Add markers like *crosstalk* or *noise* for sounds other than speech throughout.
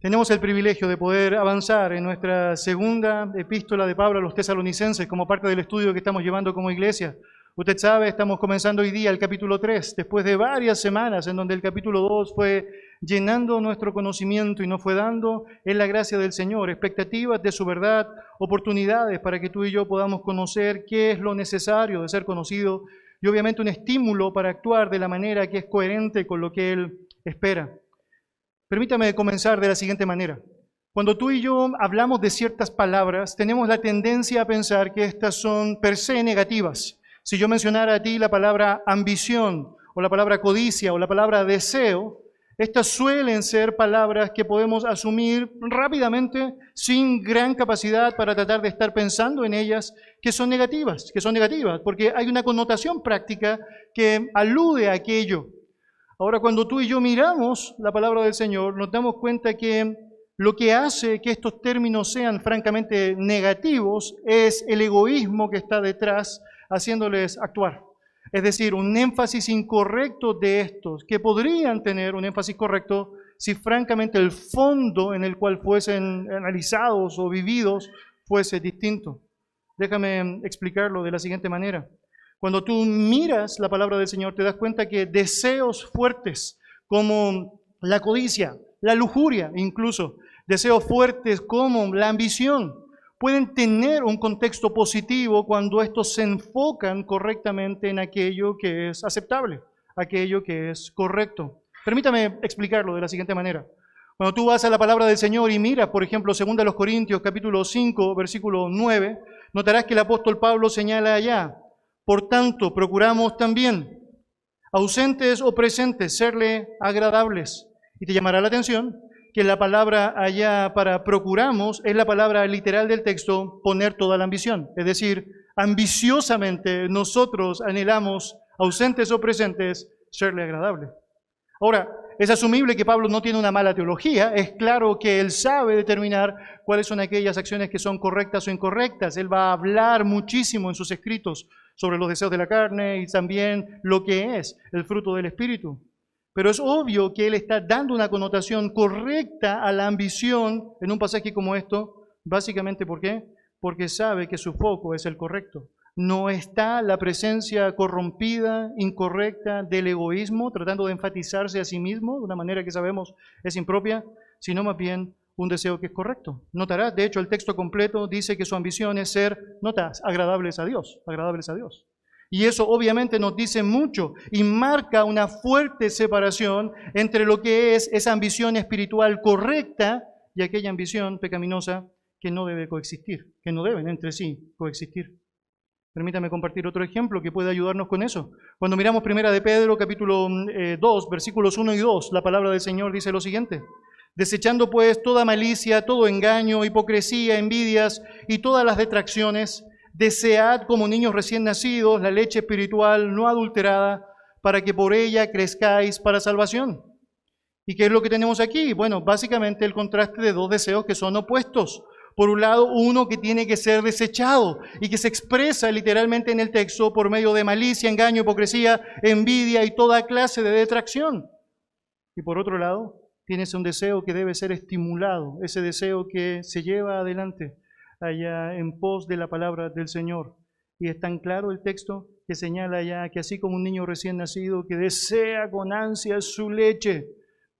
Tenemos el privilegio de poder avanzar en nuestra segunda epístola de Pablo a los tesalonicenses como parte del estudio que estamos llevando como iglesia. Usted sabe, estamos comenzando hoy día el capítulo 3, después de varias semanas en donde el capítulo 2 fue llenando nuestro conocimiento y nos fue dando en la gracia del Señor expectativas de su verdad, oportunidades para que tú y yo podamos conocer qué es lo necesario de ser conocido y obviamente un estímulo para actuar de la manera que es coherente con lo que Él espera. Permítame comenzar de la siguiente manera. Cuando tú y yo hablamos de ciertas palabras, tenemos la tendencia a pensar que estas son per se negativas. Si yo mencionara a ti la palabra ambición o la palabra codicia o la palabra deseo, estas suelen ser palabras que podemos asumir rápidamente sin gran capacidad para tratar de estar pensando en ellas que son negativas, que son negativas, porque hay una connotación práctica que alude a aquello. Ahora, cuando tú y yo miramos la palabra del Señor, nos damos cuenta que lo que hace que estos términos sean francamente negativos es el egoísmo que está detrás haciéndoles actuar. Es decir, un énfasis incorrecto de estos, que podrían tener un énfasis correcto si francamente el fondo en el cual fuesen analizados o vividos fuese distinto. Déjame explicarlo de la siguiente manera. Cuando tú miras la palabra del Señor, te das cuenta que deseos fuertes como la codicia, la lujuria incluso, deseos fuertes como la ambición, pueden tener un contexto positivo cuando estos se enfocan correctamente en aquello que es aceptable, aquello que es correcto. Permítame explicarlo de la siguiente manera. Cuando tú vas a la palabra del Señor y miras, por ejemplo, 2 Corintios capítulo 5, versículo 9, notarás que el apóstol Pablo señala allá, por tanto, procuramos también, ausentes o presentes, serle agradables. Y te llamará la atención que la palabra allá para procuramos es la palabra literal del texto, poner toda la ambición. Es decir, ambiciosamente nosotros anhelamos, ausentes o presentes, serle agradable. Ahora, es asumible que Pablo no tiene una mala teología, es claro que él sabe determinar cuáles son aquellas acciones que son correctas o incorrectas. Él va a hablar muchísimo en sus escritos sobre los deseos de la carne y también lo que es el fruto del Espíritu. Pero es obvio que él está dando una connotación correcta a la ambición en un pasaje como esto, básicamente ¿por qué? Porque sabe que su foco es el correcto. No está la presencia corrompida, incorrecta del egoísmo, tratando de enfatizarse a sí mismo de una manera que sabemos es impropia, sino más bien un deseo que es correcto. Notarás, de hecho, el texto completo dice que su ambición es ser, notas, agradables a Dios, agradables a Dios. Y eso obviamente nos dice mucho y marca una fuerte separación entre lo que es esa ambición espiritual correcta y aquella ambición pecaminosa que no debe coexistir, que no deben entre sí coexistir. Permítame compartir otro ejemplo que puede ayudarnos con eso. Cuando miramos primera de Pedro, capítulo 2, eh, versículos 1 y 2, la palabra del Señor dice lo siguiente. Desechando pues toda malicia, todo engaño, hipocresía, envidias y todas las detracciones, desead como niños recién nacidos la leche espiritual no adulterada, para que por ella crezcáis para salvación. ¿Y qué es lo que tenemos aquí? Bueno, básicamente el contraste de dos deseos que son opuestos. Por un lado, uno que tiene que ser desechado y que se expresa literalmente en el texto por medio de malicia, engaño, hipocresía, envidia y toda clase de detracción. Y por otro lado, Tienes un deseo que debe ser estimulado, ese deseo que se lleva adelante allá en pos de la palabra del Señor. Y es tan claro el texto que señala ya que así como un niño recién nacido que desea con ansia su leche,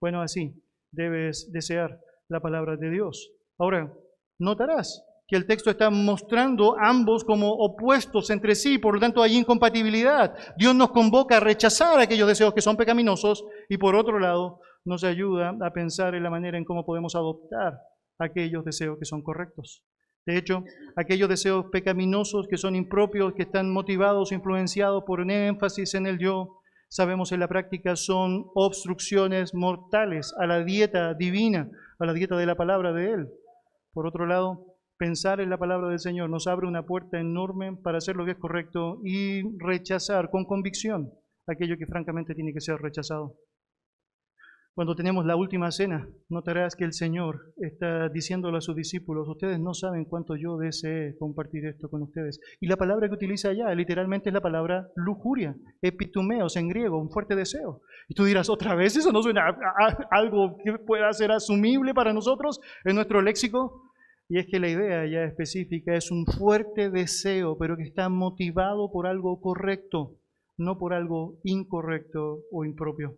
bueno, así debes desear la palabra de Dios. Ahora, notarás que el texto está mostrando ambos como opuestos entre sí, por lo tanto hay incompatibilidad. Dios nos convoca a rechazar aquellos deseos que son pecaminosos y por otro lado nos ayuda a pensar en la manera en cómo podemos adoptar aquellos deseos que son correctos. De hecho, aquellos deseos pecaminosos que son impropios, que están motivados, influenciados por un énfasis en el yo, sabemos en la práctica son obstrucciones mortales a la dieta divina, a la dieta de la palabra de Él. Por otro lado, pensar en la palabra del Señor nos abre una puerta enorme para hacer lo que es correcto y rechazar con convicción aquello que francamente tiene que ser rechazado. Cuando tenemos la última cena, notarás que el Señor está diciéndole a sus discípulos, ustedes no saben cuánto yo deseé compartir esto con ustedes. Y la palabra que utiliza allá literalmente es la palabra lujuria, epitumeos en griego, un fuerte deseo. Y tú dirás, otra vez, eso no suena algo que pueda ser asumible para nosotros en nuestro léxico. Y es que la idea ya específica es un fuerte deseo, pero que está motivado por algo correcto, no por algo incorrecto o impropio.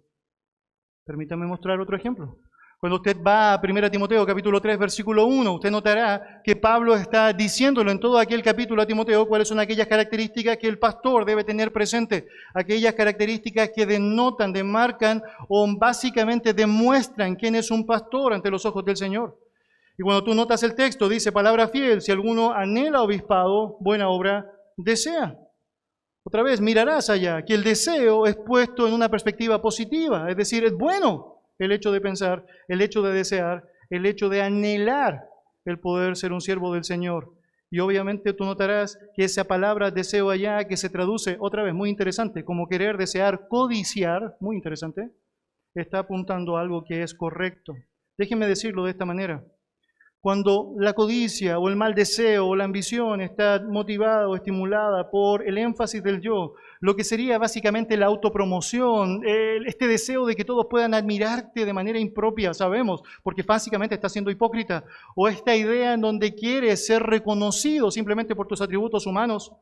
Permítame mostrar otro ejemplo. Cuando usted va a 1 Timoteo capítulo 3 versículo 1, usted notará que Pablo está diciéndolo en todo aquel capítulo a Timoteo cuáles son aquellas características que el pastor debe tener presente, aquellas características que denotan, demarcan o básicamente demuestran quién es un pastor ante los ojos del Señor. Y cuando tú notas el texto, dice palabra fiel, si alguno anhela obispado, buena obra desea. Otra vez, mirarás allá que el deseo es puesto en una perspectiva positiva, es decir, es bueno el hecho de pensar, el hecho de desear, el hecho de anhelar el poder ser un siervo del Señor. Y obviamente tú notarás que esa palabra deseo allá, que se traduce, otra vez, muy interesante, como querer, desear, codiciar, muy interesante, está apuntando a algo que es correcto. Déjenme decirlo de esta manera. Cuando la codicia o el mal deseo o la ambición está motivada o estimulada por el énfasis del yo, lo que sería básicamente la autopromoción, este deseo de que todos puedan admirarte de manera impropia, sabemos, porque básicamente está siendo hipócrita, o esta idea en donde quieres ser reconocido simplemente por tus atributos humanos,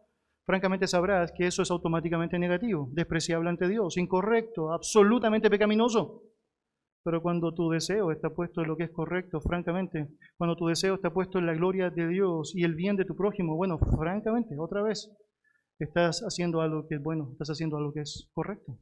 francamente sabrás que eso es automáticamente negativo, despreciable ante Dios, incorrecto, absolutamente pecaminoso. Pero cuando tu deseo está puesto en lo que es correcto, francamente, cuando tu deseo está puesto en la gloria de Dios y el bien de tu prójimo, bueno, francamente, otra vez, estás haciendo algo que es bueno, estás haciendo algo que es correcto.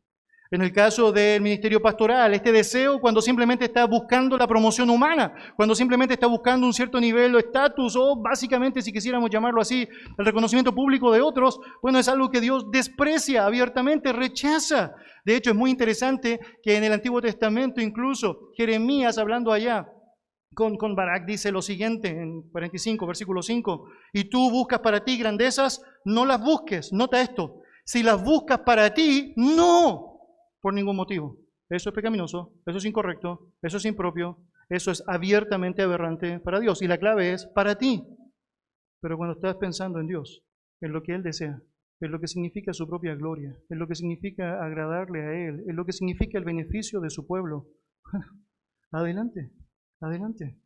En el caso del ministerio pastoral, este deseo cuando simplemente está buscando la promoción humana, cuando simplemente está buscando un cierto nivel de estatus o básicamente, si quisiéramos llamarlo así, el reconocimiento público de otros, bueno, es algo que Dios desprecia abiertamente, rechaza. De hecho, es muy interesante que en el Antiguo Testamento incluso Jeremías hablando allá con, con Barak dice lo siguiente en 45, versículo 5, y tú buscas para ti grandezas, no las busques, nota esto, si las buscas para ti, no por ningún motivo. Eso es pecaminoso, eso es incorrecto, eso es impropio, eso es abiertamente aberrante para Dios. Y la clave es para ti. Pero cuando estás pensando en Dios, en lo que Él desea, en lo que significa su propia gloria, en lo que significa agradarle a Él, en lo que significa el beneficio de su pueblo, *laughs* adelante, adelante.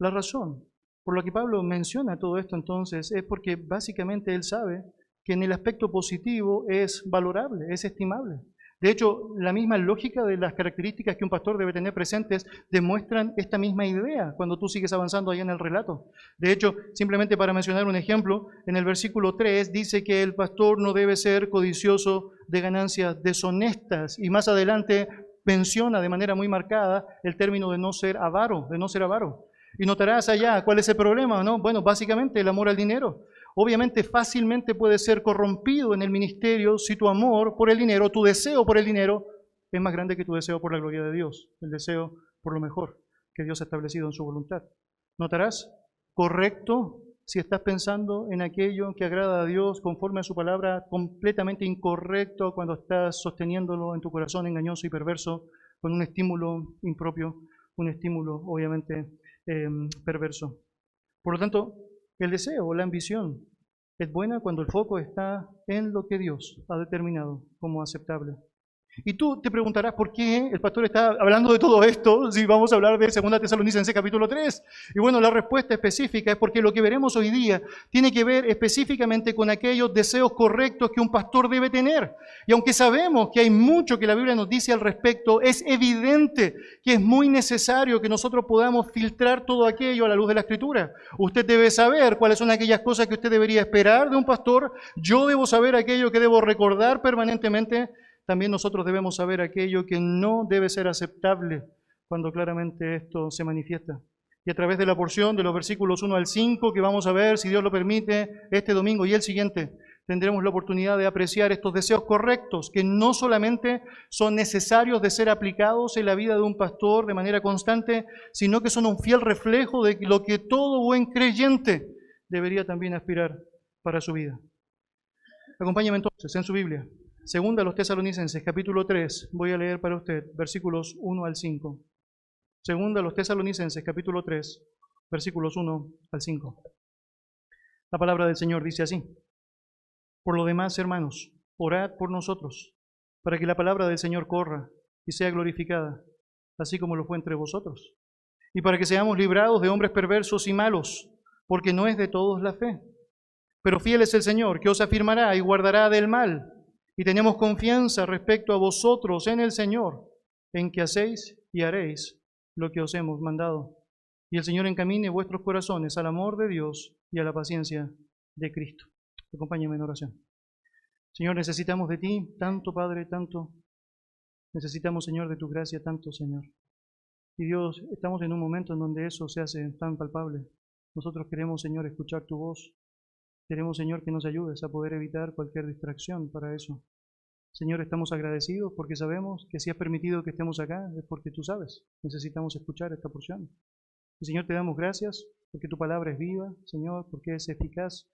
La razón por la que Pablo menciona todo esto entonces es porque básicamente él sabe que en el aspecto positivo es valorable, es estimable. De hecho, la misma lógica de las características que un pastor debe tener presentes demuestran esta misma idea cuando tú sigues avanzando ahí en el relato. De hecho, simplemente para mencionar un ejemplo, en el versículo 3 dice que el pastor no debe ser codicioso de ganancias deshonestas y más adelante menciona de manera muy marcada el término de no ser avaro, de no ser avaro. Y notarás allá cuál es el problema, ¿no? Bueno, básicamente el amor al dinero. Obviamente fácilmente puede ser corrompido en el ministerio si tu amor por el dinero, tu deseo por el dinero, es más grande que tu deseo por la gloria de Dios, el deseo por lo mejor que Dios ha establecido en su voluntad. ¿Notarás? Correcto si estás pensando en aquello que agrada a Dios conforme a su palabra, completamente incorrecto cuando estás sosteniéndolo en tu corazón engañoso y perverso con un estímulo impropio, un estímulo obviamente em, perverso. Por lo tanto, el deseo o la ambición es buena cuando el foco está en lo que Dios ha determinado como aceptable. Y tú te preguntarás por qué el pastor está hablando de todo esto si vamos a hablar de 2 Tesalonicenses capítulo 3. Y bueno, la respuesta específica es porque lo que veremos hoy día tiene que ver específicamente con aquellos deseos correctos que un pastor debe tener. Y aunque sabemos que hay mucho que la Biblia nos dice al respecto, es evidente que es muy necesario que nosotros podamos filtrar todo aquello a la luz de la Escritura. Usted debe saber cuáles son aquellas cosas que usted debería esperar de un pastor. Yo debo saber aquello que debo recordar permanentemente también nosotros debemos saber aquello que no debe ser aceptable cuando claramente esto se manifiesta. Y a través de la porción de los versículos 1 al 5 que vamos a ver, si Dios lo permite, este domingo y el siguiente, tendremos la oportunidad de apreciar estos deseos correctos que no solamente son necesarios de ser aplicados en la vida de un pastor de manera constante, sino que son un fiel reflejo de lo que todo buen creyente debería también aspirar para su vida. Acompáñame entonces en su Biblia Segunda a los tesalonicenses, capítulo 3. Voy a leer para usted versículos 1 al 5. Segunda a los tesalonicenses, capítulo 3, versículos 1 al 5. La palabra del Señor dice así. Por lo demás, hermanos, orad por nosotros, para que la palabra del Señor corra y sea glorificada, así como lo fue entre vosotros, y para que seamos librados de hombres perversos y malos, porque no es de todos la fe. Pero fiel es el Señor, que os afirmará y guardará del mal, y tenemos confianza respecto a vosotros en el Señor, en que hacéis y haréis lo que os hemos mandado. Y el Señor encamine vuestros corazones al amor de Dios y a la paciencia de Cristo. Acompáñeme en oración. Señor, necesitamos de ti tanto, Padre, tanto. Necesitamos, Señor, de tu gracia tanto, Señor. Y Dios, estamos en un momento en donde eso se hace tan palpable. Nosotros queremos, Señor, escuchar tu voz. Queremos, Señor, que nos ayudes a poder evitar cualquier distracción para eso. Señor, estamos agradecidos porque sabemos que si has permitido que estemos acá es porque tú sabes. Necesitamos escuchar esta porción. Y Señor, te damos gracias porque tu palabra es viva, Señor, porque es eficaz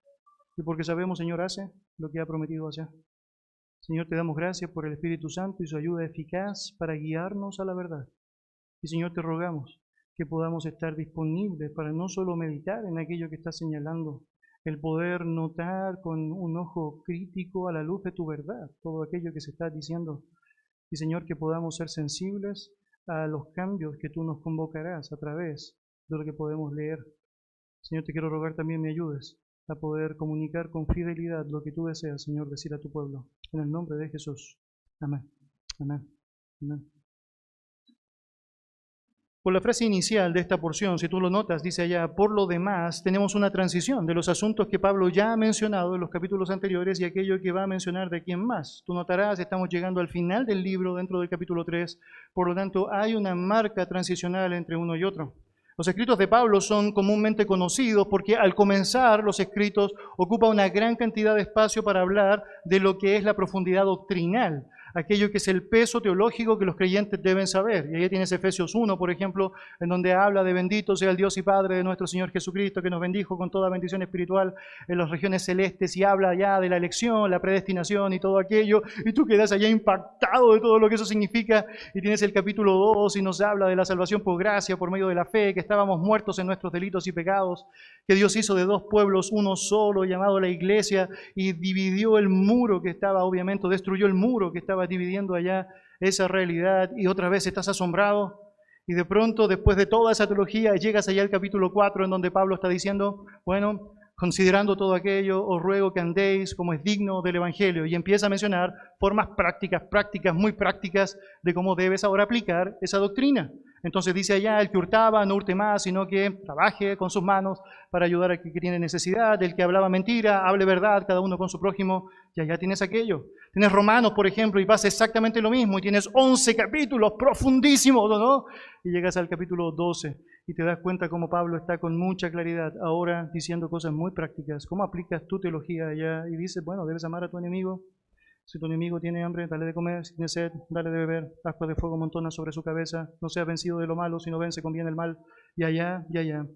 y porque sabemos, Señor, hace lo que ha prometido hacer. Señor, te damos gracias por el Espíritu Santo y su ayuda eficaz para guiarnos a la verdad. Y Señor, te rogamos que podamos estar disponibles para no solo meditar en aquello que estás señalando, el poder notar con un ojo crítico a la luz de tu verdad todo aquello que se está diciendo. Y Señor, que podamos ser sensibles a los cambios que tú nos convocarás a través de lo que podemos leer. Señor, te quiero rogar también me ayudes a poder comunicar con fidelidad lo que tú deseas, Señor, decir a tu pueblo. En el nombre de Jesús. Amén. Amén. Amén. Por la frase inicial de esta porción, si tú lo notas, dice allá, por lo demás, tenemos una transición de los asuntos que Pablo ya ha mencionado en los capítulos anteriores y aquello que va a mencionar de quién más. Tú notarás, estamos llegando al final del libro dentro del capítulo 3, por lo tanto hay una marca transicional entre uno y otro. Los escritos de Pablo son comúnmente conocidos porque al comenzar los escritos ocupa una gran cantidad de espacio para hablar de lo que es la profundidad doctrinal, aquello que es el peso teológico que los creyentes deben saber. Y ahí tienes Efesios 1, por ejemplo, en donde habla de bendito sea el Dios y Padre de nuestro Señor Jesucristo, que nos bendijo con toda bendición espiritual en las regiones celestes y habla ya de la elección, la predestinación y todo aquello. Y tú quedas allá impactado de todo lo que eso significa. Y tienes el capítulo 2 y nos habla de la salvación por gracia, por medio de la fe, que estábamos muertos en nuestros delitos y pecados, que Dios hizo de dos pueblos uno solo, llamado la iglesia, y dividió el muro que estaba, obviamente, destruyó el muro que estaba dividiendo allá esa realidad y otra vez estás asombrado. Y de pronto después de toda esa teología llegas allá al capítulo 4 en donde Pablo está diciendo, bueno, considerando todo aquello, os ruego que andéis como es digno del Evangelio y empieza a mencionar formas prácticas, prácticas, muy prácticas de cómo debes ahora aplicar esa doctrina. Entonces dice allá, el que hurtaba no hurte más, sino que trabaje con sus manos para ayudar al que tiene necesidad, el que hablaba mentira, hable verdad, cada uno con su prójimo, y allá tienes aquello. Tienes Romanos, por ejemplo, y pasa exactamente lo mismo, y tienes 11 capítulos profundísimos, ¿no? Y llegas al capítulo 12 y te das cuenta cómo Pablo está con mucha claridad ahora diciendo cosas muy prácticas. ¿Cómo aplicas tu teología allá? Y dices, bueno, debes amar a tu enemigo, si tu enemigo tiene hambre, dale de comer. Si tiene sed, dale de beber. Agua de fuego montona sobre su cabeza. No sea vencido de lo malo, sino vence con bien el mal. Y allá, y allá.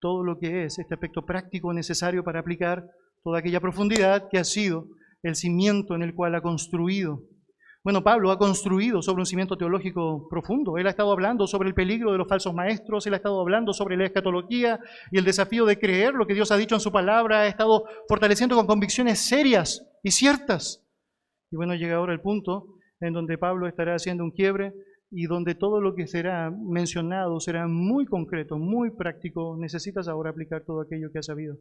Todo lo que es este aspecto práctico necesario para aplicar toda aquella profundidad que ha sido el cimiento en el cual ha construido. Bueno, Pablo ha construido sobre un cimiento teológico profundo. Él ha estado hablando sobre el peligro de los falsos maestros, él ha estado hablando sobre la escatología y el desafío de creer lo que Dios ha dicho en su palabra, ha estado fortaleciendo con convicciones serias y ciertas y bueno, llega ahora el punto en donde Pablo estará haciendo un quiebre y donde todo lo que será mencionado será muy concreto, muy práctico. Necesitas ahora aplicar todo aquello que has sabido.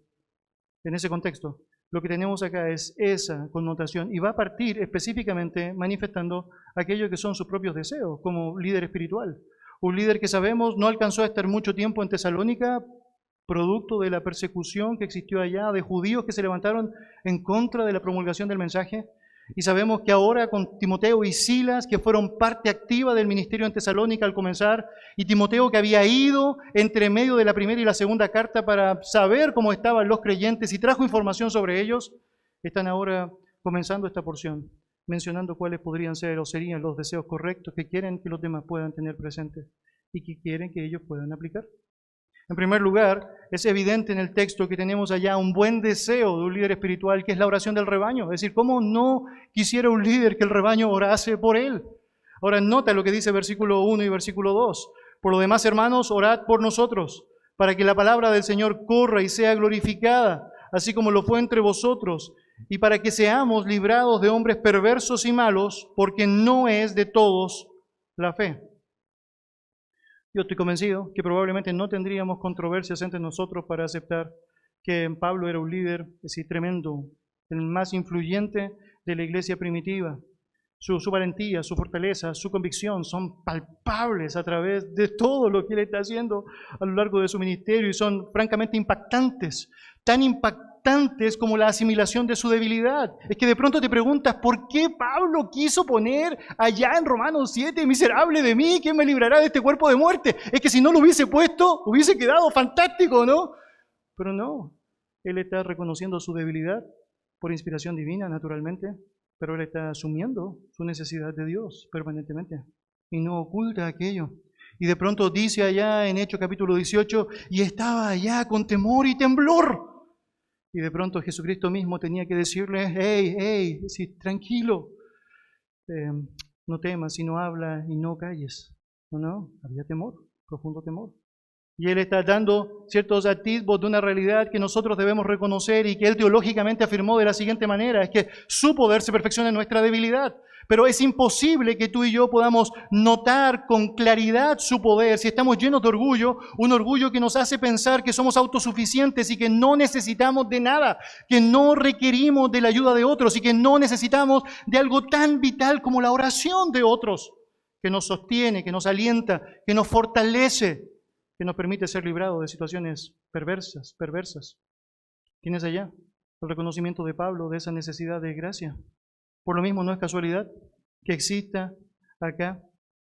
En ese contexto, lo que tenemos acá es esa connotación y va a partir específicamente manifestando aquello que son sus propios deseos como líder espiritual. Un líder que sabemos no alcanzó a estar mucho tiempo en Tesalónica, producto de la persecución que existió allá, de judíos que se levantaron en contra de la promulgación del mensaje, y sabemos que ahora con Timoteo y Silas, que fueron parte activa del ministerio en Tesalónica al comenzar, y Timoteo que había ido entre medio de la primera y la segunda carta para saber cómo estaban los creyentes y trajo información sobre ellos, están ahora comenzando esta porción, mencionando cuáles podrían ser o serían los deseos correctos que quieren que los demás puedan tener presentes y que quieren que ellos puedan aplicar. En primer lugar, es evidente en el texto que tenemos allá un buen deseo de un líder espiritual, que es la oración del rebaño. Es decir, ¿cómo no quisiera un líder que el rebaño orase por él? Ahora nota lo que dice versículo 1 y versículo 2. Por lo demás, hermanos, orad por nosotros, para que la palabra del Señor corra y sea glorificada, así como lo fue entre vosotros, y para que seamos librados de hombres perversos y malos, porque no es de todos la fe. Yo estoy convencido que probablemente no tendríamos controversias entre nosotros para aceptar que Pablo era un líder así tremendo, el más influyente de la iglesia primitiva. Su, su, valentía, su fortaleza, su convicción son palpables a través de todo lo que él está haciendo a lo largo de su ministerio y son francamente impactantes, tan impactantes es como la asimilación de su debilidad. Es que de pronto te preguntas, ¿por qué Pablo quiso poner allá en Romanos 7, miserable de mí, ¿quién me librará de este cuerpo de muerte? Es que si no lo hubiese puesto, hubiese quedado fantástico, ¿no? Pero no, él está reconociendo su debilidad por inspiración divina, naturalmente, pero él está asumiendo su necesidad de Dios permanentemente y no oculta aquello. Y de pronto dice allá en Hechos capítulo 18, y estaba allá con temor y temblor. Y de pronto Jesucristo mismo tenía que decirle, hey, hey, sí, tranquilo, eh, no temas, sino habla y no calles. No, no, había temor, profundo temor. Y Él está dando ciertos atisbos de una realidad que nosotros debemos reconocer y que Él teológicamente afirmó de la siguiente manera, es que su poder se perfecciona en nuestra debilidad. Pero es imposible que tú y yo podamos notar con claridad su poder si estamos llenos de orgullo, un orgullo que nos hace pensar que somos autosuficientes y que no necesitamos de nada, que no requerimos de la ayuda de otros y que no necesitamos de algo tan vital como la oración de otros, que nos sostiene, que nos alienta, que nos fortalece, que nos permite ser librados de situaciones perversas, perversas. ¿Tienes allá el reconocimiento de Pablo de esa necesidad de gracia? Por lo mismo, no es casualidad que exista acá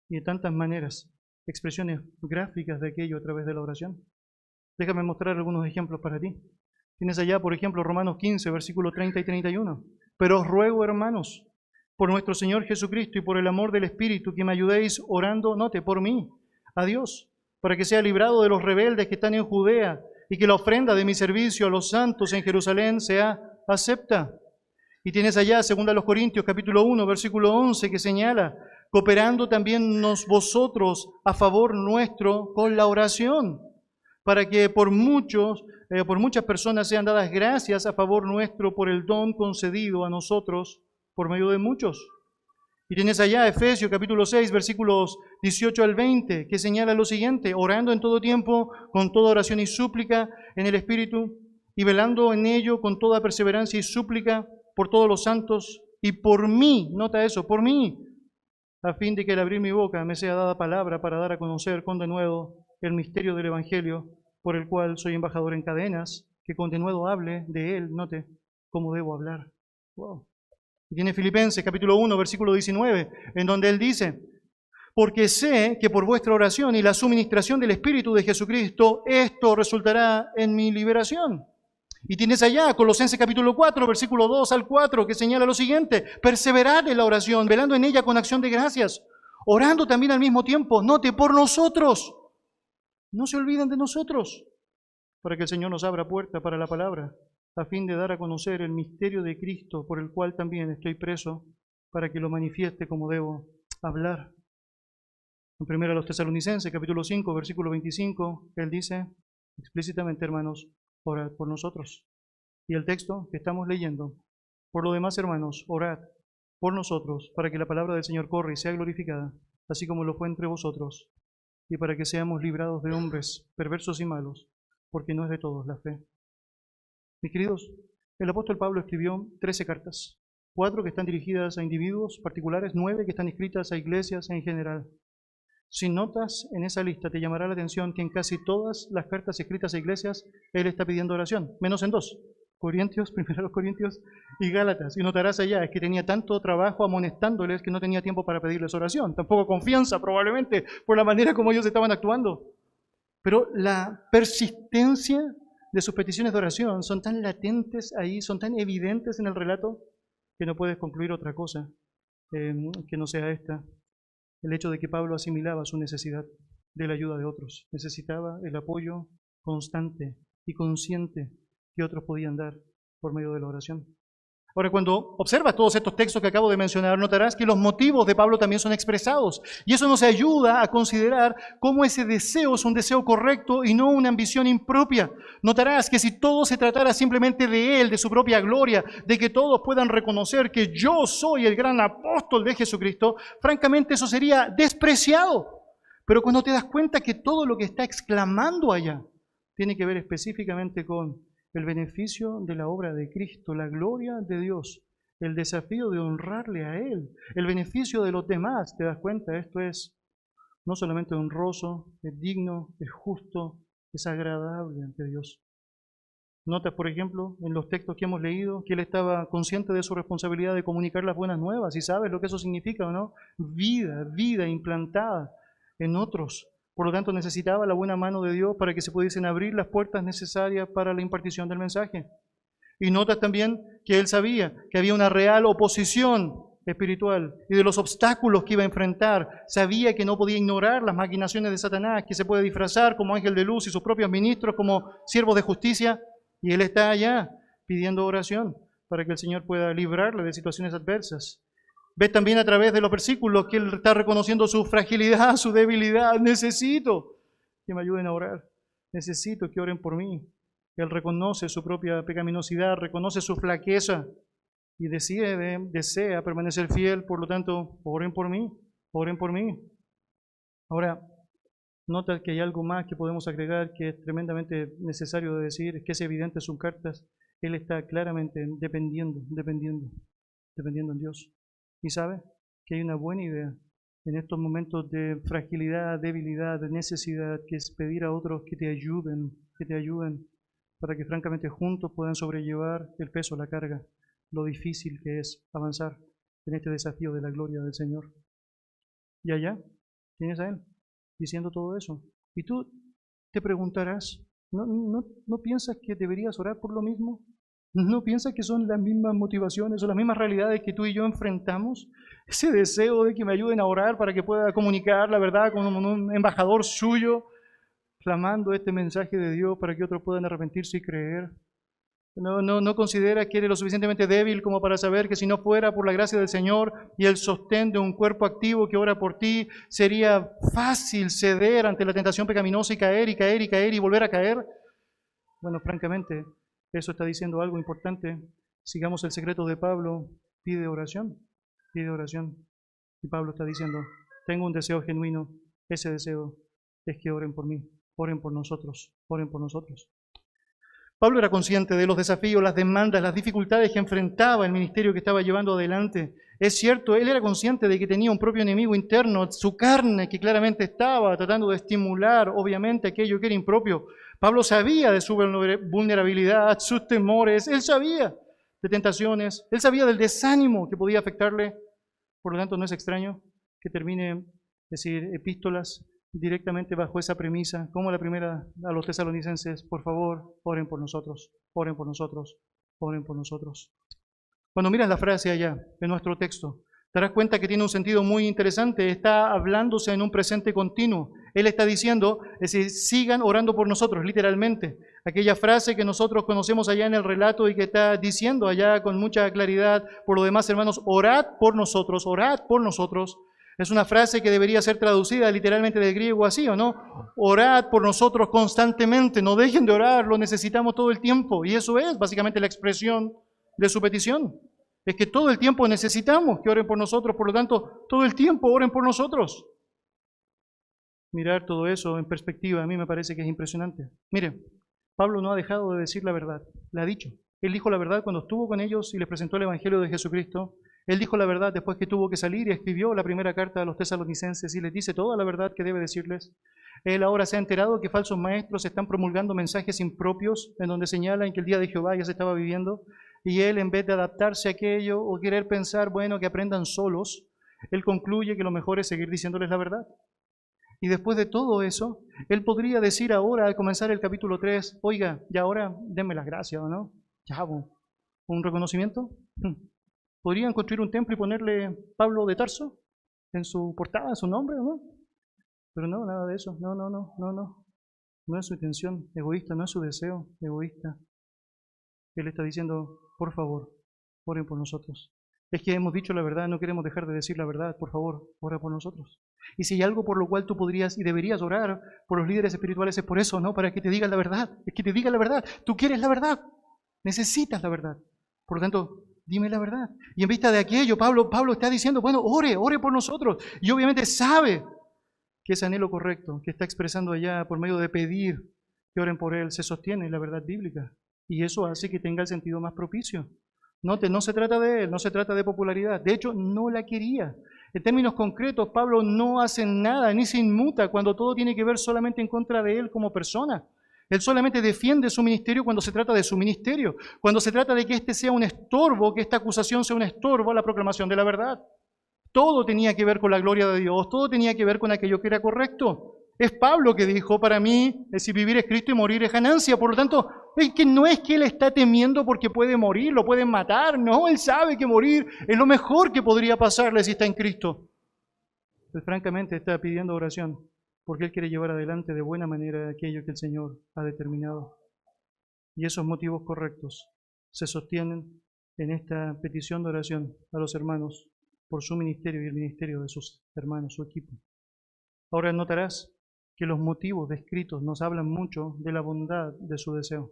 y de tantas maneras expresiones gráficas de aquello a través de la oración. Déjame mostrar algunos ejemplos para ti. Tienes allá, por ejemplo, Romanos 15, versículos 30 y 31. Pero os ruego, hermanos, por nuestro Señor Jesucristo y por el amor del Espíritu, que me ayudéis orando, note, por mí, a Dios, para que sea librado de los rebeldes que están en Judea y que la ofrenda de mi servicio a los santos en Jerusalén sea acepta y tienes allá, según a los Corintios, capítulo 1, versículo 11, que señala, cooperando también nos vosotros a favor nuestro con la oración, para que por muchos, eh, por muchas personas sean dadas gracias a favor nuestro por el don concedido a nosotros por medio de muchos. Y tienes allá Efesios capítulo 6, versículos 18 al 20, que señala lo siguiente, orando en todo tiempo, con toda oración y súplica en el Espíritu, y velando en ello con toda perseverancia y súplica por todos los santos y por mí, nota eso, por mí, a fin de que al abrir mi boca me sea dada palabra para dar a conocer con denuedo el misterio del Evangelio, por el cual soy embajador en cadenas, que con denuedo hable de él, note cómo debo hablar. Y tiene Filipenses capítulo 1, versículo 19, en donde él dice, porque sé que por vuestra oración y la suministración del Espíritu de Jesucristo, esto resultará en mi liberación. Y tienes allá Colosenses capítulo 4, versículo 2 al 4, que señala lo siguiente, perseverad en la oración, velando en ella con acción de gracias, orando también al mismo tiempo, note, por nosotros. No se olviden de nosotros, para que el Señor nos abra puerta para la palabra, a fin de dar a conocer el misterio de Cristo, por el cual también estoy preso, para que lo manifieste como debo hablar. En primera los tesalonicenses, capítulo 5, versículo 25, él dice explícitamente, hermanos, orad por nosotros. Y el texto que estamos leyendo, por lo demás, hermanos, orad por nosotros, para que la palabra del Señor corra y sea glorificada, así como lo fue entre vosotros, y para que seamos librados de hombres perversos y malos, porque no es de todos la fe. Mis queridos, el apóstol Pablo escribió trece cartas, cuatro que están dirigidas a individuos particulares, nueve que están escritas a iglesias en general. Si notas en esa lista, te llamará la atención que en casi todas las cartas escritas a iglesias, él está pidiendo oración, menos en dos, Corintios, *laughs* primero los Corintios y Gálatas. Y notarás allá, es que tenía tanto trabajo amonestándoles que no tenía tiempo para pedirles oración, tampoco confianza probablemente por la manera como ellos estaban actuando. Pero la persistencia de sus peticiones de oración son tan latentes ahí, son tan evidentes en el relato, que no puedes concluir otra cosa eh, que no sea esta el hecho de que Pablo asimilaba su necesidad de la ayuda de otros, necesitaba el apoyo constante y consciente que otros podían dar por medio de la oración. Ahora, cuando observas todos estos textos que acabo de mencionar, notarás que los motivos de Pablo también son expresados. Y eso nos ayuda a considerar cómo ese deseo es un deseo correcto y no una ambición impropia. Notarás que si todo se tratara simplemente de él, de su propia gloria, de que todos puedan reconocer que yo soy el gran apóstol de Jesucristo, francamente eso sería despreciado. Pero cuando te das cuenta que todo lo que está exclamando allá tiene que ver específicamente con el beneficio de la obra de Cristo, la gloria de Dios, el desafío de honrarle a Él, el beneficio de los demás, te das cuenta, esto es no solamente honroso, es digno, es justo, es agradable ante Dios. Notas, por ejemplo, en los textos que hemos leído, que él estaba consciente de su responsabilidad de comunicar las buenas nuevas. ¿Y sabes lo que eso significa o no? Vida, vida implantada en otros. Por lo tanto, necesitaba la buena mano de Dios para que se pudiesen abrir las puertas necesarias para la impartición del mensaje. Y notas también que él sabía que había una real oposición espiritual y de los obstáculos que iba a enfrentar. Sabía que no podía ignorar las maquinaciones de Satanás, que se puede disfrazar como ángel de luz y sus propios ministros como siervos de justicia. Y él está allá pidiendo oración para que el Señor pueda librarle de situaciones adversas. Ves también a través de los versículos que él está reconociendo su fragilidad, su debilidad. Necesito que me ayuden a orar. Necesito que oren por mí. Él reconoce su propia pecaminosidad, reconoce su flaqueza y desea permanecer fiel. Por lo tanto, oren por mí, oren por mí. Ahora, nota que hay algo más que podemos agregar que es tremendamente necesario de decir, que es evidente en sus cartas. Él está claramente dependiendo, dependiendo, dependiendo en Dios. Y sabe que hay una buena idea en estos momentos de fragilidad, debilidad, de necesidad, que es pedir a otros que te ayuden, que te ayuden, para que francamente juntos puedan sobrellevar el peso, la carga, lo difícil que es avanzar en este desafío de la gloria del Señor. Y allá tienes a Él diciendo todo eso. Y tú te preguntarás, ¿no, no, no piensas que deberías orar por lo mismo? ¿No piensas que son las mismas motivaciones o las mismas realidades que tú y yo enfrentamos? Ese deseo de que me ayuden a orar para que pueda comunicar la verdad con un embajador suyo, clamando este mensaje de Dios para que otros puedan arrepentirse y creer. No, no, no considera que eres lo suficientemente débil como para saber que si no fuera por la gracia del Señor y el sostén de un cuerpo activo que ora por ti, sería fácil ceder ante la tentación pecaminosa y caer y caer y caer y volver a caer. Bueno, francamente, eso está diciendo algo importante. Sigamos el secreto de Pablo. Pide oración. Pide oración. Y Pablo está diciendo, tengo un deseo genuino. Ese deseo es que oren por mí. Oren por nosotros. Oren por nosotros. Pablo era consciente de los desafíos, las demandas, las dificultades que enfrentaba el ministerio que estaba llevando adelante. Es cierto, él era consciente de que tenía un propio enemigo interno, su carne, que claramente estaba tratando de estimular, obviamente, aquello que era impropio. Pablo sabía de su vulnerabilidad, sus temores, él sabía de tentaciones, él sabía del desánimo que podía afectarle. Por lo tanto, no es extraño que termine, decir, epístolas directamente bajo esa premisa, como la primera a los tesalonicenses, por favor, oren por nosotros, oren por nosotros, oren por nosotros. Cuando miras la frase allá en nuestro texto, te darás cuenta que tiene un sentido muy interesante. Está hablándose en un presente continuo. Él está diciendo, es decir, sigan orando por nosotros, literalmente. Aquella frase que nosotros conocemos allá en el relato y que está diciendo allá con mucha claridad, por lo demás, hermanos, orad por nosotros, orad por nosotros. Es una frase que debería ser traducida literalmente del griego así, ¿o no? Orad por nosotros constantemente, no dejen de orar, lo necesitamos todo el tiempo. Y eso es básicamente la expresión de su petición. Es que todo el tiempo necesitamos que oren por nosotros, por lo tanto, todo el tiempo oren por nosotros. Mirar todo eso en perspectiva a mí me parece que es impresionante. Mire, Pablo no ha dejado de decir la verdad, la ha dicho. Él dijo la verdad cuando estuvo con ellos y les presentó el Evangelio de Jesucristo. Él dijo la verdad después que tuvo que salir y escribió la primera carta a los tesalonicenses y les dice toda la verdad que debe decirles. Él ahora se ha enterado que falsos maestros están promulgando mensajes impropios en donde señalan que el día de Jehová ya se estaba viviendo y él en vez de adaptarse a aquello o querer pensar, bueno, que aprendan solos, él concluye que lo mejor es seguir diciéndoles la verdad. Y después de todo eso, él podría decir ahora, al comenzar el capítulo 3, oiga, ya ahora denme las gracias, ¿no? Ya, un reconocimiento. Hmm. ¿Podrían construir un templo y ponerle Pablo de Tarso en su portada, en su nombre, no? Pero no, nada de eso. No, no, no, no, no. no es su intención egoísta, no es su deseo egoísta. Él está diciendo, por favor, oren por nosotros. Es que hemos dicho la verdad, no queremos dejar de decir la verdad, por favor, ora por nosotros. Y si hay algo por lo cual tú podrías y deberías orar por los líderes espirituales es por eso, ¿no? Para que te digan la verdad, es que te digan la verdad. Tú quieres la verdad, necesitas la verdad. Por lo tanto, dime la verdad. Y en vista de aquello, Pablo, Pablo está diciendo, bueno, ore, ore por nosotros. Y obviamente sabe que ese anhelo correcto que está expresando allá por medio de pedir que oren por él se sostiene en la verdad bíblica. Y eso hace que tenga el sentido más propicio. No se trata de él, no se trata de popularidad. De hecho, no la quería. En términos concretos, Pablo no hace nada ni se inmuta cuando todo tiene que ver solamente en contra de él como persona. Él solamente defiende su ministerio cuando se trata de su ministerio, cuando se trata de que este sea un estorbo, que esta acusación sea un estorbo a la proclamación de la verdad. Todo tenía que ver con la gloria de Dios, todo tenía que ver con aquello que era correcto. Es Pablo que dijo, para mí, es si vivir es Cristo y morir es ganancia. Por lo tanto, es que no es que él está temiendo porque puede morir, lo pueden matar. No, él sabe que morir es lo mejor que podría pasarle si está en Cristo. Él francamente está pidiendo oración porque él quiere llevar adelante de buena manera aquello que el Señor ha determinado. Y esos motivos correctos se sostienen en esta petición de oración a los hermanos por su ministerio y el ministerio de sus hermanos, su equipo. Ahora notarás que los motivos descritos nos hablan mucho de la bondad de su deseo.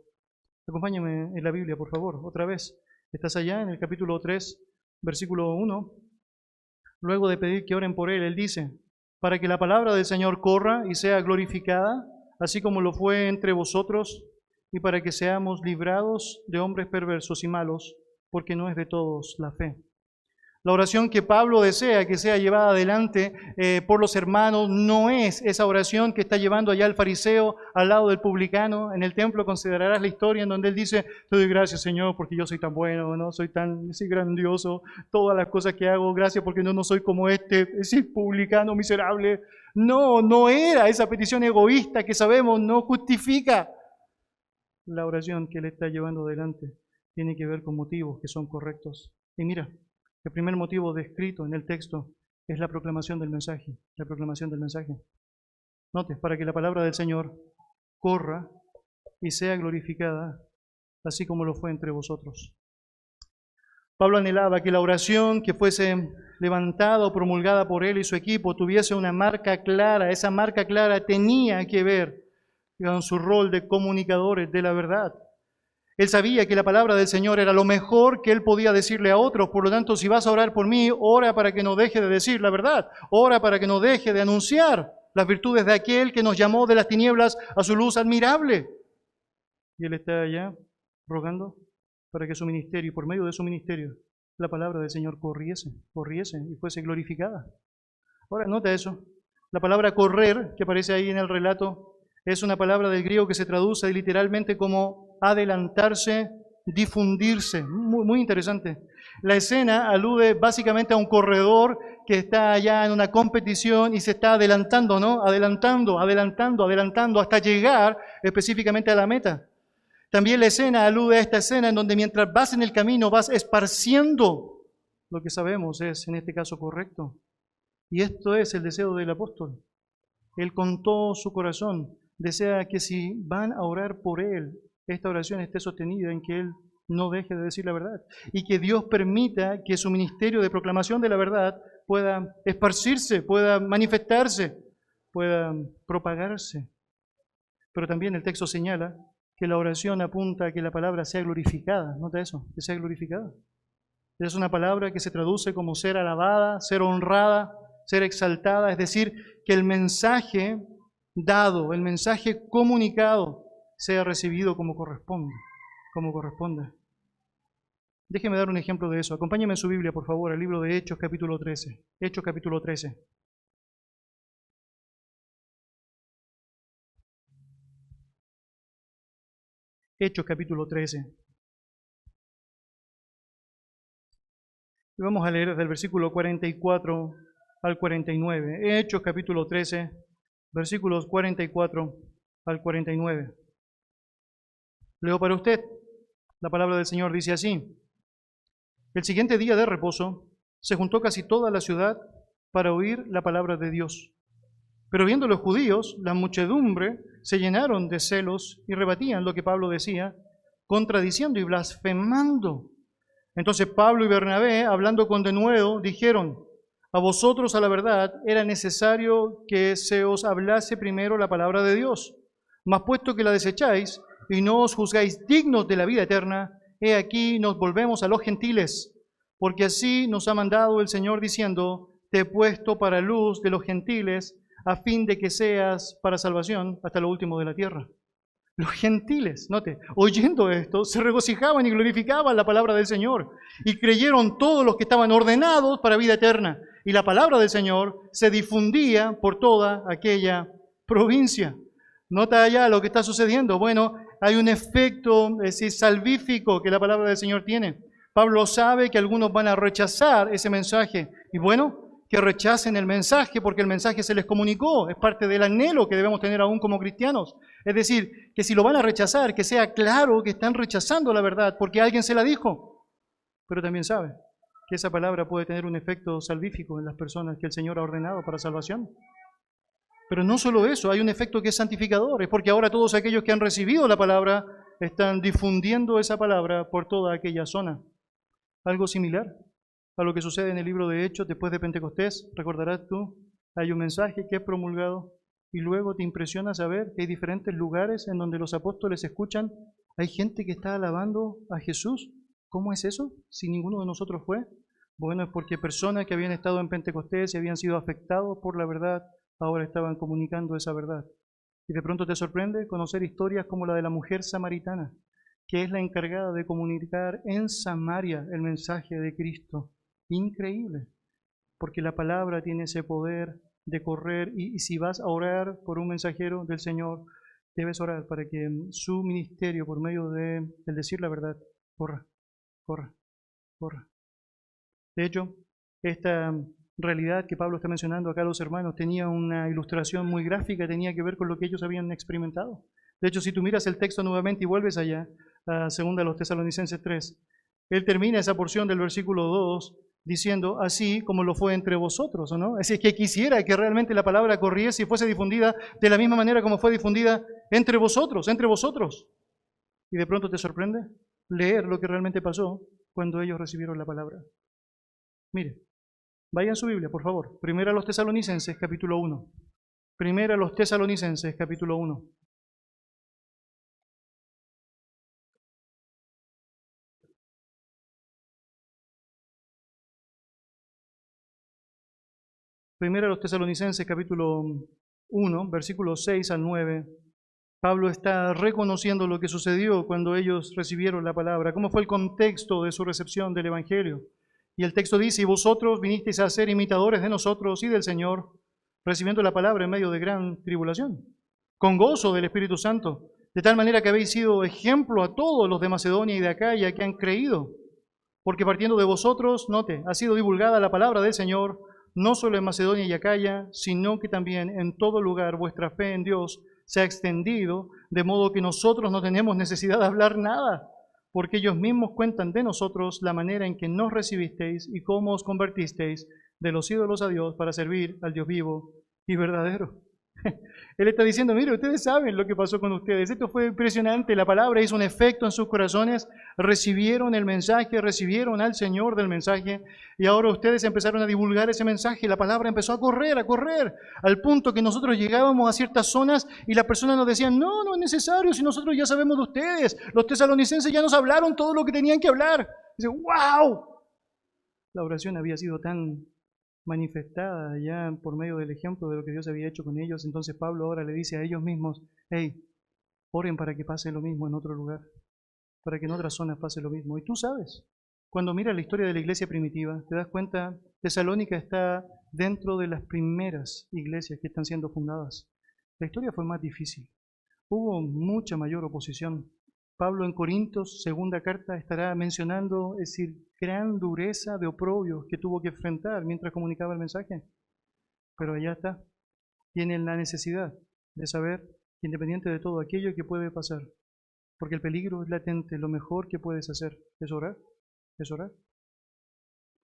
Acompáñame en la Biblia, por favor, otra vez. Estás allá en el capítulo 3, versículo 1. Luego de pedir que oren por él, él dice, para que la palabra del Señor corra y sea glorificada, así como lo fue entre vosotros, y para que seamos librados de hombres perversos y malos, porque no es de todos la fe. La oración que Pablo desea que sea llevada adelante eh, por los hermanos no es esa oración que está llevando allá el fariseo al lado del publicano. En el templo considerarás la historia en donde él dice, te doy gracias Señor porque yo soy tan bueno, no soy tan grandioso, todas las cosas que hago, gracias porque no, no soy como este, ese publicano miserable. No, no era esa petición egoísta que sabemos, no justifica la oración que él está llevando adelante. Tiene que ver con motivos que son correctos. Y mira, el primer motivo descrito en el texto es la proclamación del mensaje, la proclamación del mensaje. Note, para que la palabra del Señor corra y sea glorificada, así como lo fue entre vosotros. Pablo anhelaba que la oración que fuese levantada o promulgada por él y su equipo tuviese una marca clara. Esa marca clara tenía que ver con su rol de comunicadores de la verdad. Él sabía que la palabra del Señor era lo mejor que él podía decirle a otros. Por lo tanto, si vas a orar por mí, ora para que no deje de decir la verdad. Ora para que no deje de anunciar las virtudes de aquel que nos llamó de las tinieblas a su luz admirable. Y él está allá rogando para que su ministerio, por medio de su ministerio, la palabra del Señor corriese, corriese y fuese glorificada. Ahora, nota eso. La palabra correr, que aparece ahí en el relato, es una palabra del griego que se traduce literalmente como adelantarse, difundirse. Muy, interesante. La escena alude básicamente a un corredor que está allá en una competición y se está adelantando, ¿no? Adelantando, adelantando, adelantando hasta llegar específicamente a la meta. También la escena alude a esta escena en donde mientras vas en el camino vas esparciendo lo que sabemos es en este caso correcto. Y esto es el deseo del apóstol. Él contó su corazón desea que si van a orar por él, esta oración esté sostenida en que él no deje de decir la verdad y que Dios permita que su ministerio de proclamación de la verdad pueda esparcirse, pueda manifestarse, pueda propagarse. Pero también el texto señala que la oración apunta a que la palabra sea glorificada. ¿Nota eso? Que sea glorificada. Es una palabra que se traduce como ser alabada, ser honrada, ser exaltada, es decir, que el mensaje dado, el mensaje comunicado, sea recibido como corresponde, como corresponde. Déjeme dar un ejemplo de eso. Acompáñeme en su Biblia, por favor, al libro de Hechos capítulo 13. Hechos capítulo 13. Hechos capítulo 13. Y vamos a leer desde el versículo 44 al 49. Hechos capítulo 13 versículos 44 al 49. Leo para usted. La palabra del Señor dice así. El siguiente día de reposo se juntó casi toda la ciudad para oír la palabra de Dios. Pero viendo los judíos, la muchedumbre se llenaron de celos y rebatían lo que Pablo decía, contradiciendo y blasfemando. Entonces Pablo y Bernabé, hablando con denuedo, dijeron, a vosotros a la verdad era necesario que se os hablase primero la palabra de Dios, mas puesto que la desecháis y no os juzgáis dignos de la vida eterna, he aquí nos volvemos a los gentiles, porque así nos ha mandado el Señor diciendo, te he puesto para luz de los gentiles, a fin de que seas para salvación hasta lo último de la tierra. Los gentiles, note, oyendo esto, se regocijaban y glorificaban la palabra del Señor y creyeron todos los que estaban ordenados para vida eterna. Y la palabra del Señor se difundía por toda aquella provincia. Nota allá lo que está sucediendo. Bueno, hay un efecto salvífico que la palabra del Señor tiene. Pablo sabe que algunos van a rechazar ese mensaje. Y bueno, que rechacen el mensaje porque el mensaje se les comunicó, es parte del anhelo que debemos tener aún como cristianos. Es decir, que si lo van a rechazar, que sea claro que están rechazando la verdad porque alguien se la dijo. Pero también sabe que esa palabra puede tener un efecto salvífico en las personas que el Señor ha ordenado para salvación. Pero no solo eso, hay un efecto que es santificador, es porque ahora todos aquellos que han recibido la palabra están difundiendo esa palabra por toda aquella zona. Algo similar a lo que sucede en el libro de Hechos después de Pentecostés. Recordarás tú, hay un mensaje que es promulgado y luego te impresiona saber que hay diferentes lugares en donde los apóstoles escuchan, hay gente que está alabando a Jesús. ¿Cómo es eso? Si ninguno de nosotros fue. Bueno, es porque personas que habían estado en Pentecostés y habían sido afectados por la verdad, ahora estaban comunicando esa verdad. Y de pronto te sorprende conocer historias como la de la mujer samaritana, que es la encargada de comunicar en Samaria el mensaje de Cristo. Increíble, porque la palabra tiene ese poder de correr y, si vas a orar por un mensajero del Señor, debes orar para que su ministerio, por medio de el decir la verdad, corra, corra, corra. De hecho, esta realidad que Pablo está mencionando acá a los hermanos tenía una ilustración muy gráfica, tenía que ver con lo que ellos habían experimentado. De hecho, si tú miras el texto nuevamente y vuelves allá, a segunda de los Tesalonicenses 3, él termina esa porción del versículo 2 diciendo así como lo fue entre vosotros, ¿o no? Es decir, que quisiera que realmente la palabra corriese y fuese difundida de la misma manera como fue difundida entre vosotros, entre vosotros. Y de pronto te sorprende leer lo que realmente pasó cuando ellos recibieron la palabra. Mire, vayan su Biblia, por favor. Primera a los tesalonicenses, capítulo 1. Primera a los tesalonicenses, capítulo 1. Primero los Tesalonicenses capítulo 1, versículos 6 al 9. Pablo está reconociendo lo que sucedió cuando ellos recibieron la palabra, cómo fue el contexto de su recepción del Evangelio. Y el texto dice, y vosotros vinisteis a ser imitadores de nosotros y del Señor, recibiendo la palabra en medio de gran tribulación, con gozo del Espíritu Santo, de tal manera que habéis sido ejemplo a todos los de Macedonia y de Acaya que han creído, porque partiendo de vosotros, note, ha sido divulgada la palabra del Señor, no solo en Macedonia y Acaya, sino que también en todo lugar vuestra fe en Dios se ha extendido, de modo que nosotros no tenemos necesidad de hablar nada, porque ellos mismos cuentan de nosotros la manera en que nos recibisteis y cómo os convertisteis de los ídolos a Dios para servir al Dios vivo y verdadero. *laughs* Él está diciendo, mire, ustedes saben lo que pasó con ustedes. Esto fue impresionante. La palabra hizo un efecto en sus corazones. Recibieron el mensaje, recibieron al Señor del mensaje. Y ahora ustedes empezaron a divulgar ese mensaje. La palabra empezó a correr, a correr. Al punto que nosotros llegábamos a ciertas zonas y las personas nos decían, no, no es necesario si nosotros ya sabemos de ustedes. Los tesalonicenses ya nos hablaron todo lo que tenían que hablar. Dice, wow. La oración había sido tan manifestada ya por medio del ejemplo de lo que Dios había hecho con ellos. Entonces Pablo ahora le dice a ellos mismos, hey, oren para que pase lo mismo en otro lugar, para que en otras zonas pase lo mismo. Y tú sabes, cuando miras la historia de la iglesia primitiva, te das cuenta, Tesalónica está dentro de las primeras iglesias que están siendo fundadas. La historia fue más difícil. Hubo mucha mayor oposición. Pablo en Corintios, segunda carta, estará mencionando, es decir, gran dureza de oprobio que tuvo que enfrentar mientras comunicaba el mensaje. Pero allá está. Tienen la necesidad de saber que independiente de todo aquello que puede pasar, porque el peligro es latente, lo mejor que puedes hacer es orar, es orar.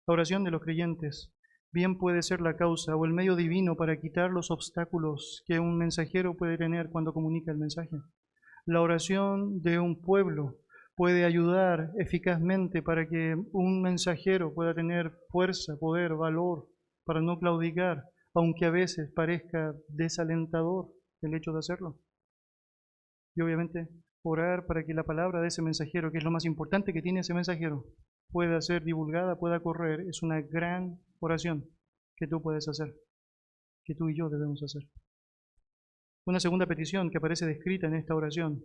La oración de los creyentes bien puede ser la causa o el medio divino para quitar los obstáculos que un mensajero puede tener cuando comunica el mensaje. La oración de un pueblo puede ayudar eficazmente para que un mensajero pueda tener fuerza, poder, valor, para no claudicar, aunque a veces parezca desalentador el hecho de hacerlo. Y obviamente orar para que la palabra de ese mensajero, que es lo más importante que tiene ese mensajero, pueda ser divulgada, pueda correr, es una gran oración que tú puedes hacer, que tú y yo debemos hacer. Una segunda petición que aparece descrita en esta oración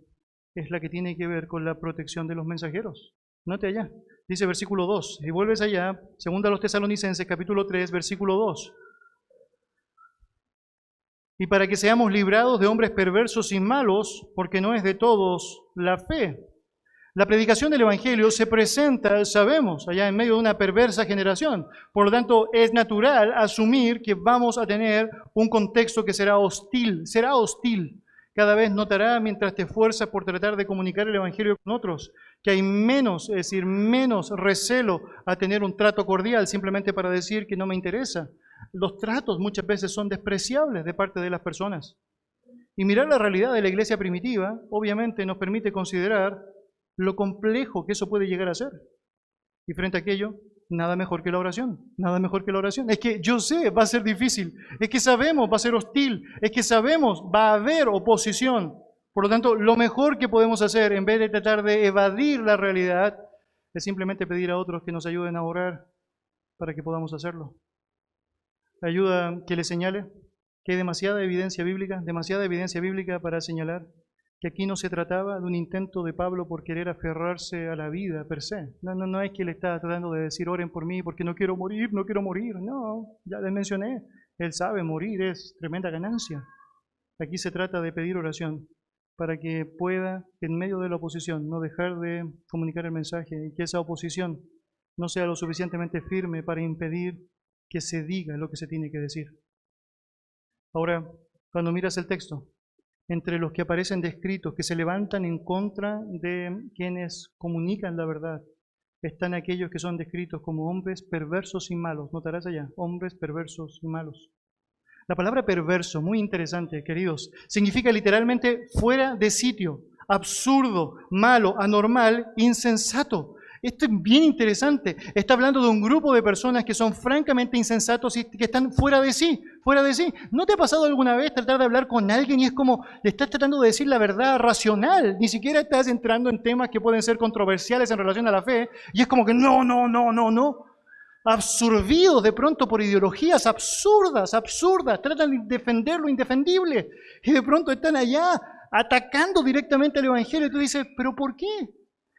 es la que tiene que ver con la protección de los mensajeros. Note allá, dice versículo 2, y vuelves allá, segunda a los tesalonicenses, capítulo 3, versículo 2. Y para que seamos librados de hombres perversos y malos, porque no es de todos la fe. La predicación del Evangelio se presenta, sabemos, allá en medio de una perversa generación. Por lo tanto, es natural asumir que vamos a tener un contexto que será hostil, será hostil. Cada vez notará mientras te esfuerzas por tratar de comunicar el Evangelio con otros, que hay menos, es decir, menos recelo a tener un trato cordial simplemente para decir que no me interesa. Los tratos muchas veces son despreciables de parte de las personas. Y mirar la realidad de la iglesia primitiva, obviamente, nos permite considerar lo complejo que eso puede llegar a ser. Y frente a aquello, nada mejor que la oración, nada mejor que la oración. Es que yo sé, va a ser difícil, es que sabemos, va a ser hostil, es que sabemos, va a haber oposición. Por lo tanto, lo mejor que podemos hacer, en vez de tratar de evadir la realidad, es simplemente pedir a otros que nos ayuden a orar para que podamos hacerlo. Ayuda que le señale que hay demasiada evidencia bíblica, demasiada evidencia bíblica para señalar que aquí no se trataba de un intento de Pablo por querer aferrarse a la vida per se. No, no, no es que él está tratando de decir oren por mí porque no quiero morir, no quiero morir. No, ya les mencioné, él sabe morir es tremenda ganancia. Aquí se trata de pedir oración para que pueda, en medio de la oposición, no dejar de comunicar el mensaje y que esa oposición no sea lo suficientemente firme para impedir que se diga lo que se tiene que decir. Ahora, cuando miras el texto, entre los que aparecen descritos, que se levantan en contra de quienes comunican la verdad. Están aquellos que son descritos como hombres perversos y malos. Notarás allá, hombres perversos y malos. La palabra perverso, muy interesante, queridos, significa literalmente fuera de sitio, absurdo, malo, anormal, insensato. Esto es bien interesante. Está hablando de un grupo de personas que son francamente insensatos y que están fuera de sí, fuera de sí. ¿No te ha pasado alguna vez tratar de hablar con alguien y es como le estás tratando de decir la verdad racional? Ni siquiera estás entrando en temas que pueden ser controversiales en relación a la fe y es como que no, no, no, no, no. Absorbidos de pronto por ideologías absurdas, absurdas. Tratan de defender lo indefendible y de pronto están allá atacando directamente al Evangelio y tú dices, ¿pero por qué?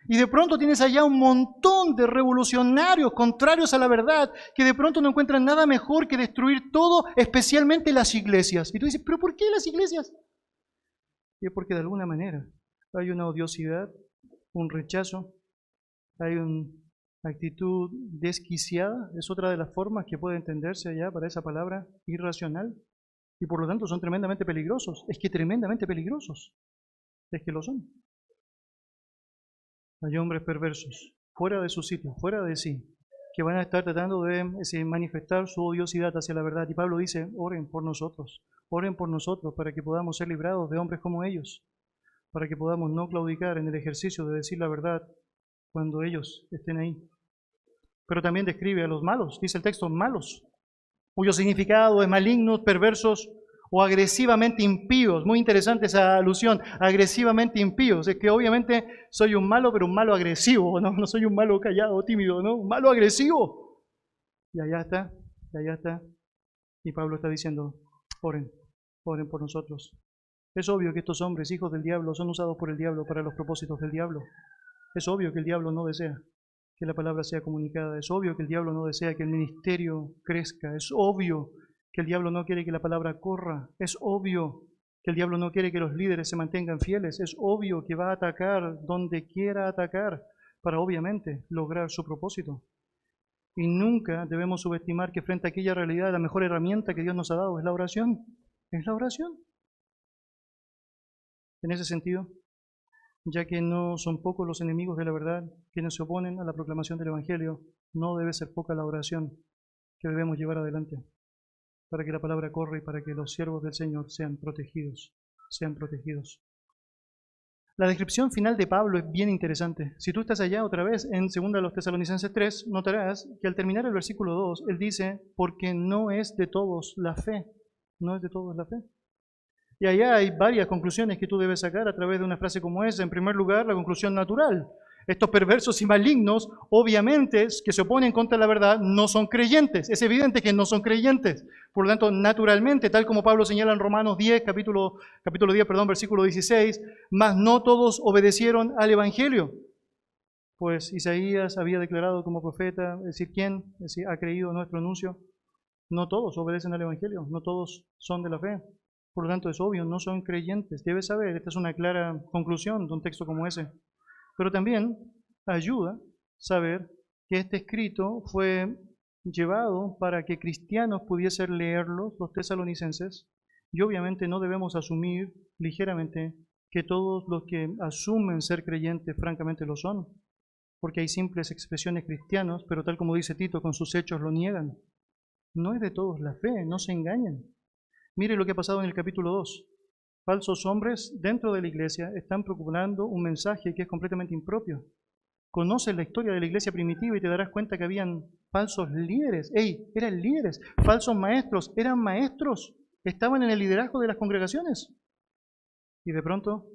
Y de pronto tienes allá un montón de revolucionarios contrarios a la verdad que de pronto no encuentran nada mejor que destruir todo, especialmente las iglesias. Y tú dices, ¿pero por qué las iglesias? Es porque de alguna manera hay una odiosidad, un rechazo, hay una actitud desquiciada, es otra de las formas que puede entenderse allá para esa palabra irracional. Y por lo tanto son tremendamente peligrosos. Es que tremendamente peligrosos. Es que lo son. Hay hombres perversos, fuera de su sitio, fuera de sí, que van a estar tratando de manifestar su odiosidad hacia la verdad. Y Pablo dice, oren por nosotros, oren por nosotros para que podamos ser librados de hombres como ellos, para que podamos no claudicar en el ejercicio de decir la verdad cuando ellos estén ahí. Pero también describe a los malos, dice el texto, malos, cuyo significado es malignos, perversos, o agresivamente impíos. Muy interesante esa alusión, agresivamente impíos. Es que obviamente soy un malo, pero un malo agresivo, ¿no? No soy un malo callado, tímido, ¿no? Un malo agresivo. Y allá está, y allá está. Y Pablo está diciendo, oren, oren por nosotros. Es obvio que estos hombres, hijos del diablo, son usados por el diablo para los propósitos del diablo. Es obvio que el diablo no desea que la palabra sea comunicada. Es obvio que el diablo no desea que el ministerio crezca. Es obvio que el diablo no quiere que la palabra corra. Es obvio que el diablo no quiere que los líderes se mantengan fieles. Es obvio que va a atacar donde quiera atacar para obviamente lograr su propósito. Y nunca debemos subestimar que frente a aquella realidad la mejor herramienta que Dios nos ha dado es la oración. Es la oración. En ese sentido, ya que no son pocos los enemigos de la verdad quienes se oponen a la proclamación del Evangelio, no debe ser poca la oración que debemos llevar adelante para que la palabra corra y para que los siervos del Señor sean protegidos, sean protegidos. La descripción final de Pablo es bien interesante. Si tú estás allá otra vez en 2 de los Tesalonicenses 3, notarás que al terminar el versículo 2, él dice, porque no es de todos la fe, no es de todos la fe. Y allá hay varias conclusiones que tú debes sacar a través de una frase como esa. En primer lugar, la conclusión natural. Estos perversos y malignos, obviamente, que se oponen contra la verdad, no son creyentes. Es evidente que no son creyentes. Por lo tanto, naturalmente, tal como Pablo señala en Romanos 10, capítulo, capítulo 10, perdón, versículo 16, mas no todos obedecieron al Evangelio. Pues Isaías había declarado como profeta, es decir, ¿quién ha creído nuestro anuncio? No todos obedecen al Evangelio, no todos son de la fe. Por lo tanto, es obvio, no son creyentes. Debes saber, esta es una clara conclusión de un texto como ese. Pero también ayuda saber que este escrito fue llevado para que cristianos pudiesen leerlo, los tesalonicenses, y obviamente no debemos asumir ligeramente que todos los que asumen ser creyentes francamente lo son, porque hay simples expresiones cristianas, pero tal como dice Tito, con sus hechos lo niegan. No es de todos la fe, no se engañen. Mire lo que ha pasado en el capítulo 2 falsos hombres dentro de la iglesia están procurando un mensaje que es completamente impropio. Conoces la historia de la iglesia primitiva y te darás cuenta que habían falsos líderes. ¡Ey! Eran líderes, falsos maestros, eran maestros, estaban en el liderazgo de las congregaciones. Y de pronto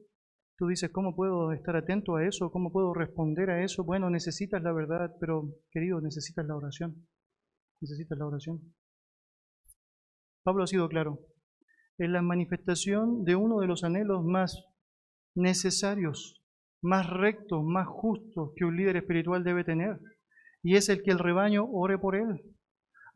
tú dices, ¿cómo puedo estar atento a eso? ¿Cómo puedo responder a eso? Bueno, necesitas la verdad, pero querido, necesitas la oración. Necesitas la oración. Pablo ha sido claro es la manifestación de uno de los anhelos más necesarios, más rectos, más justos que un líder espiritual debe tener. Y es el que el rebaño ore por él.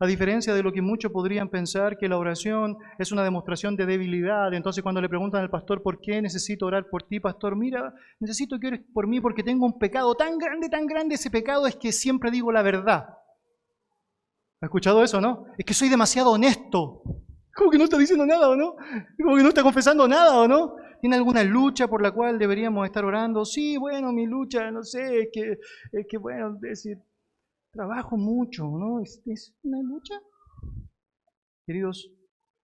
A diferencia de lo que muchos podrían pensar que la oración es una demostración de debilidad, entonces cuando le preguntan al pastor, ¿por qué necesito orar por ti, pastor? Mira, necesito que ores por mí porque tengo un pecado tan grande, tan grande, ese pecado es que siempre digo la verdad. ¿Ha escuchado eso, no? Es que soy demasiado honesto. Como que no está diciendo nada, ¿o no? Como que no está confesando nada, ¿o no? ¿Tiene alguna lucha por la cual deberíamos estar orando? Sí, bueno, mi lucha, no sé, es que, es que bueno, decir, trabajo mucho, ¿no? ¿Es, ¿Es una lucha? Queridos,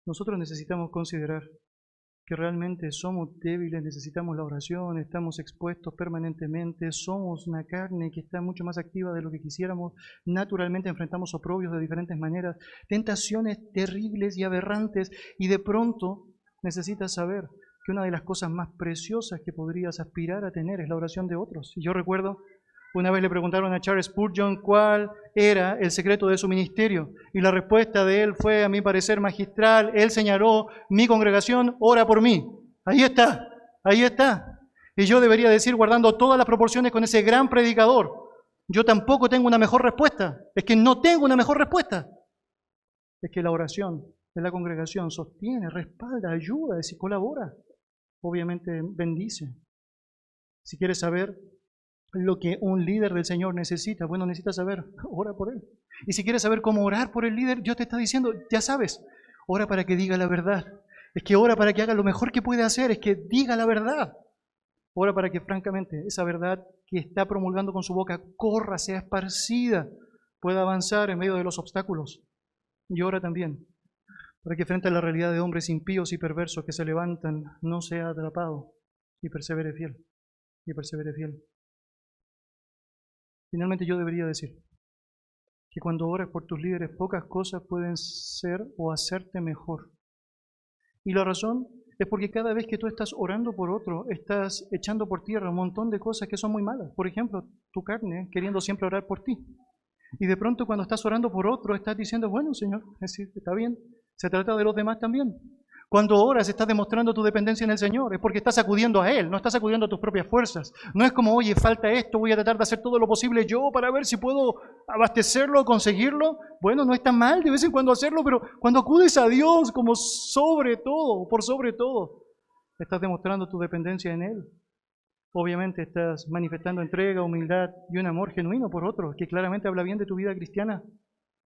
nosotros necesitamos considerar que realmente somos débiles, necesitamos la oración, estamos expuestos permanentemente, somos una carne que está mucho más activa de lo que quisiéramos, naturalmente enfrentamos oprobios de diferentes maneras, tentaciones terribles y aberrantes, y de pronto necesitas saber que una de las cosas más preciosas que podrías aspirar a tener es la oración de otros. Y yo recuerdo una vez le preguntaron a Charles Spurgeon cuál era el secreto de su ministerio y la respuesta de él fue, a mi parecer, magistral. Él señaló, mi congregación ora por mí. Ahí está, ahí está. Y yo debería decir, guardando todas las proporciones con ese gran predicador, yo tampoco tengo una mejor respuesta. Es que no tengo una mejor respuesta. Es que la oración de la congregación sostiene, respalda, ayuda, y colabora. Obviamente bendice. Si quieres saber lo que un líder del Señor necesita. Bueno, necesita saber, ora por él. Y si quieres saber cómo orar por el líder, Dios te está diciendo, ya sabes, ora para que diga la verdad. Es que ora para que haga lo mejor que puede hacer, es que diga la verdad. Ora para que francamente esa verdad que está promulgando con su boca corra, sea esparcida, pueda avanzar en medio de los obstáculos. Y ora también para que frente a la realidad de hombres impíos y perversos que se levantan, no sea atrapado y persevere fiel. Y persevere fiel. Finalmente yo debería decir que cuando oras por tus líderes pocas cosas pueden ser o hacerte mejor. Y la razón es porque cada vez que tú estás orando por otro, estás echando por tierra un montón de cosas que son muy malas. Por ejemplo, tu carne queriendo siempre orar por ti. Y de pronto cuando estás orando por otro, estás diciendo, bueno, Señor, está bien, se trata de los demás también. Cuando oras estás demostrando tu dependencia en el Señor, es porque estás acudiendo a Él, no estás acudiendo a tus propias fuerzas. No es como, oye, falta esto, voy a tratar de hacer todo lo posible yo para ver si puedo abastecerlo, conseguirlo. Bueno, no está mal de vez en cuando hacerlo, pero cuando acudes a Dios como sobre todo, por sobre todo, estás demostrando tu dependencia en Él. Obviamente estás manifestando entrega, humildad y un amor genuino por otro, que claramente habla bien de tu vida cristiana.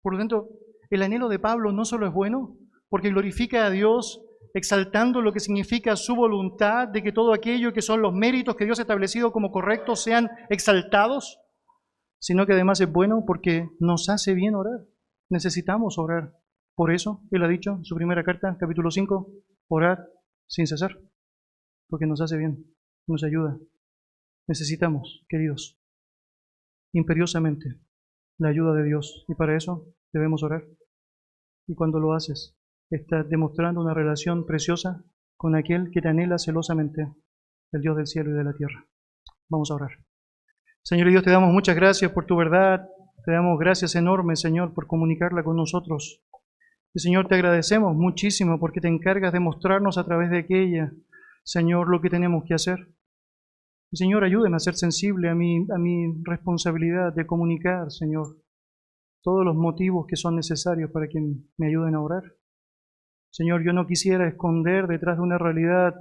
Por lo tanto, el anhelo de Pablo no solo es bueno, porque glorifica a Dios exaltando lo que significa su voluntad de que todo aquello que son los méritos que Dios ha establecido como correctos sean exaltados, sino que además es bueno porque nos hace bien orar. necesitamos orar. Por eso, Él ha dicho en su primera carta, capítulo 5, orar sin cesar, porque nos hace bien, nos ayuda. Necesitamos, queridos, imperiosamente la ayuda de Dios y para eso debemos orar. Y cuando lo haces, estás demostrando una relación preciosa con aquel que te anhela celosamente, el Dios del cielo y de la tierra. Vamos a orar. Señor Dios, te damos muchas gracias por tu verdad, te damos gracias enormes, Señor, por comunicarla con nosotros. Y Señor, te agradecemos muchísimo porque te encargas de mostrarnos a través de aquella, Señor, lo que tenemos que hacer. Y Señor, ayúdeme a ser sensible a mi, a mi responsabilidad de comunicar, Señor, todos los motivos que son necesarios para que me ayuden a orar. Señor, yo no quisiera esconder detrás de una realidad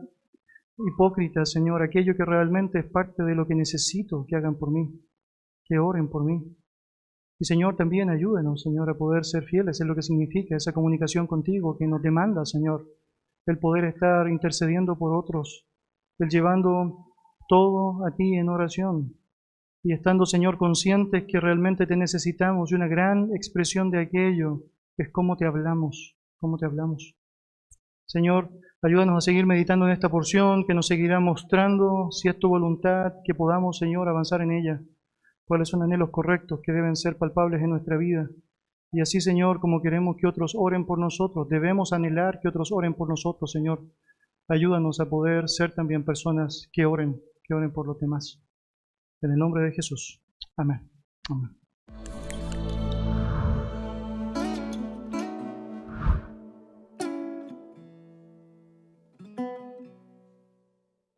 hipócrita, Señor, aquello que realmente es parte de lo que necesito que hagan por mí, que oren por mí. Y Señor, también ayúdenos, Señor, a poder ser fieles es lo que significa esa comunicación contigo que nos demanda, Señor, el poder estar intercediendo por otros, el llevando todo a ti en oración y estando, Señor, conscientes que realmente te necesitamos y una gran expresión de aquello es cómo te hablamos, cómo te hablamos. Señor, ayúdanos a seguir meditando en esta porción que nos seguirá mostrando, si es tu voluntad, que podamos, Señor, avanzar en ella cuáles son anhelos correctos que deben ser palpables en nuestra vida. Y así, Señor, como queremos que otros oren por nosotros, debemos anhelar que otros oren por nosotros, Señor. Ayúdanos a poder ser también personas que oren, que oren por los demás. En el nombre de Jesús. Amén. Amén.